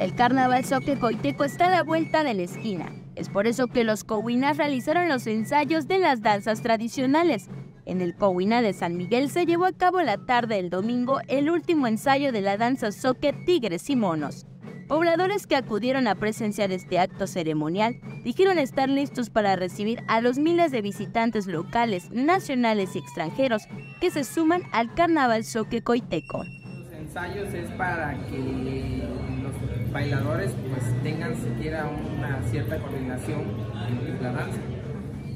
El carnaval Coiteco está a la vuelta de la esquina. Es por eso que los cowinas realizaron los ensayos de las danzas tradicionales. En el Cowina de San Miguel se llevó a cabo la tarde del domingo el último ensayo de la danza soque Tigres y Monos. Pobladores que acudieron a presenciar este acto ceremonial dijeron estar listos para recibir a los miles de visitantes locales, nacionales y extranjeros que se suman al Carnaval Soque Coiteco. Ensayos para que bailadores pues tengan siquiera una cierta coordinación en la danza.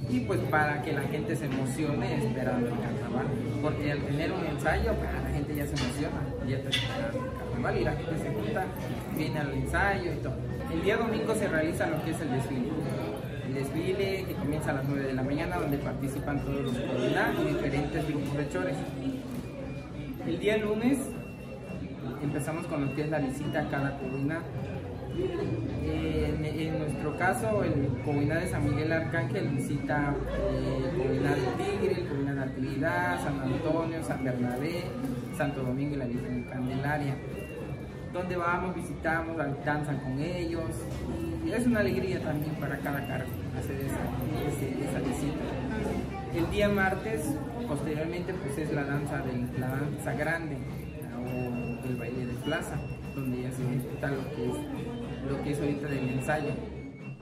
Y pues para que la gente se emocione esperando el carnaval porque al tener un ensayo la gente ya se emociona ya está esperando el carnaval y la gente se junta viene al ensayo y todo. El día domingo se realiza lo que es el desfile. El desfile que comienza a las 9 de la mañana donde participan todos los coordinados y diferentes grupos de chores. El día lunes empezamos con lo que es la visita a cada coordinado en, nuestro caso, el Comunidad de San Miguel Arcángel visita el eh, Comunidad de Tigre, el Comunidad de Actividad, San Antonio, San Bernabé, Santo Domingo y la Virgen de Candelaria. Donde vamos, visitamos, danzan con ellos y es una alegría también para cada cargo hacer esa, visita. El día martes, posteriormente, pues es la danza, de, la danza grande plaza, donde ya se ejecuta lo que es lo que es ahorita del ensayo.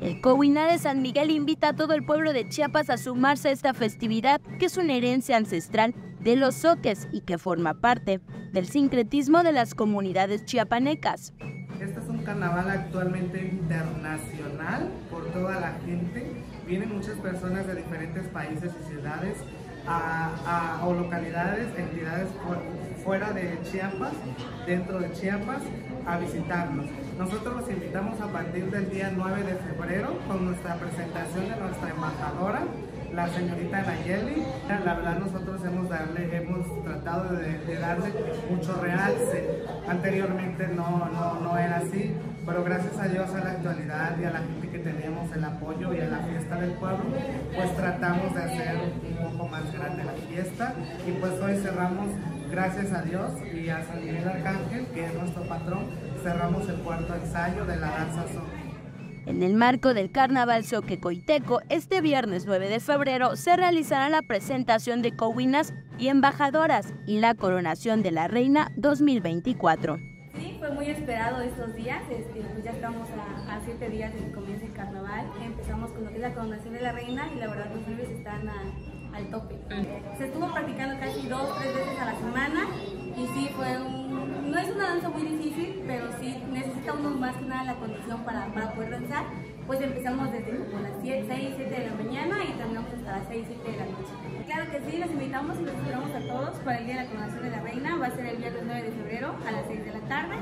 El Cowiná de San Miguel invita a todo el pueblo de Chiapas a sumarse a esta festividad que es una herencia ancestral de los soques y que forma parte del sincretismo de las comunidades chiapanecas. Este es un carnaval actualmente internacional por toda la gente. Vienen muchas personas de diferentes países y ciudades o localidades, entidades fuera de Chiapas, dentro de Chiapas, a visitarnos. Nosotros los invitamos a partir del día 9 de febrero con nuestra presentación de nuestra embajadora, la señorita Nayeli. La verdad nosotros hemos, darle, hemos tratado de, darle mucho realce. Anteriormente no, no, no era así, pero gracias a Dios a la actualidad y a la gente que tenemos el apoyo y a la fiesta del pueblo, pues tratamos de hacer un poco más grande la fiesta y pues hoy cerramos gracias a Dios y a San Miguel Arcángel, que es nuestro patrón, cerramos el cuarto ensayo de la danza. En el marco del Carnaval Soque Coiteco, este viernes 9 de febrero se realizará la presentación de cowinas y embajadoras y la coronación de la Reina 2024. Sí, fue muy esperado estos días, este, pues ya estamos a, siete días de que comience el carnaval, empezamos con lo que es la coronación de la Reina y la verdad los nervios están al tope. Se estuvo practicando casi dos, tres veces a la semana más que nada la condición para, para poder danzar. Pues empezamos desde como las 6, 7 de la mañana y terminamos hasta las 6, 7 de la noche. Claro que sí, los invitamos y los esperamos a todos para el Día de la Coronación de la Reina. Va a ser el viernes 9 de febrero a las 6 de la tarde.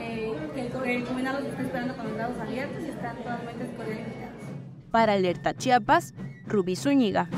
Eh, el, el combinado los está esperando con los brazos abiertos y están totalmente invitados. Para Alerta Chiapas, Rubí Zúñiga.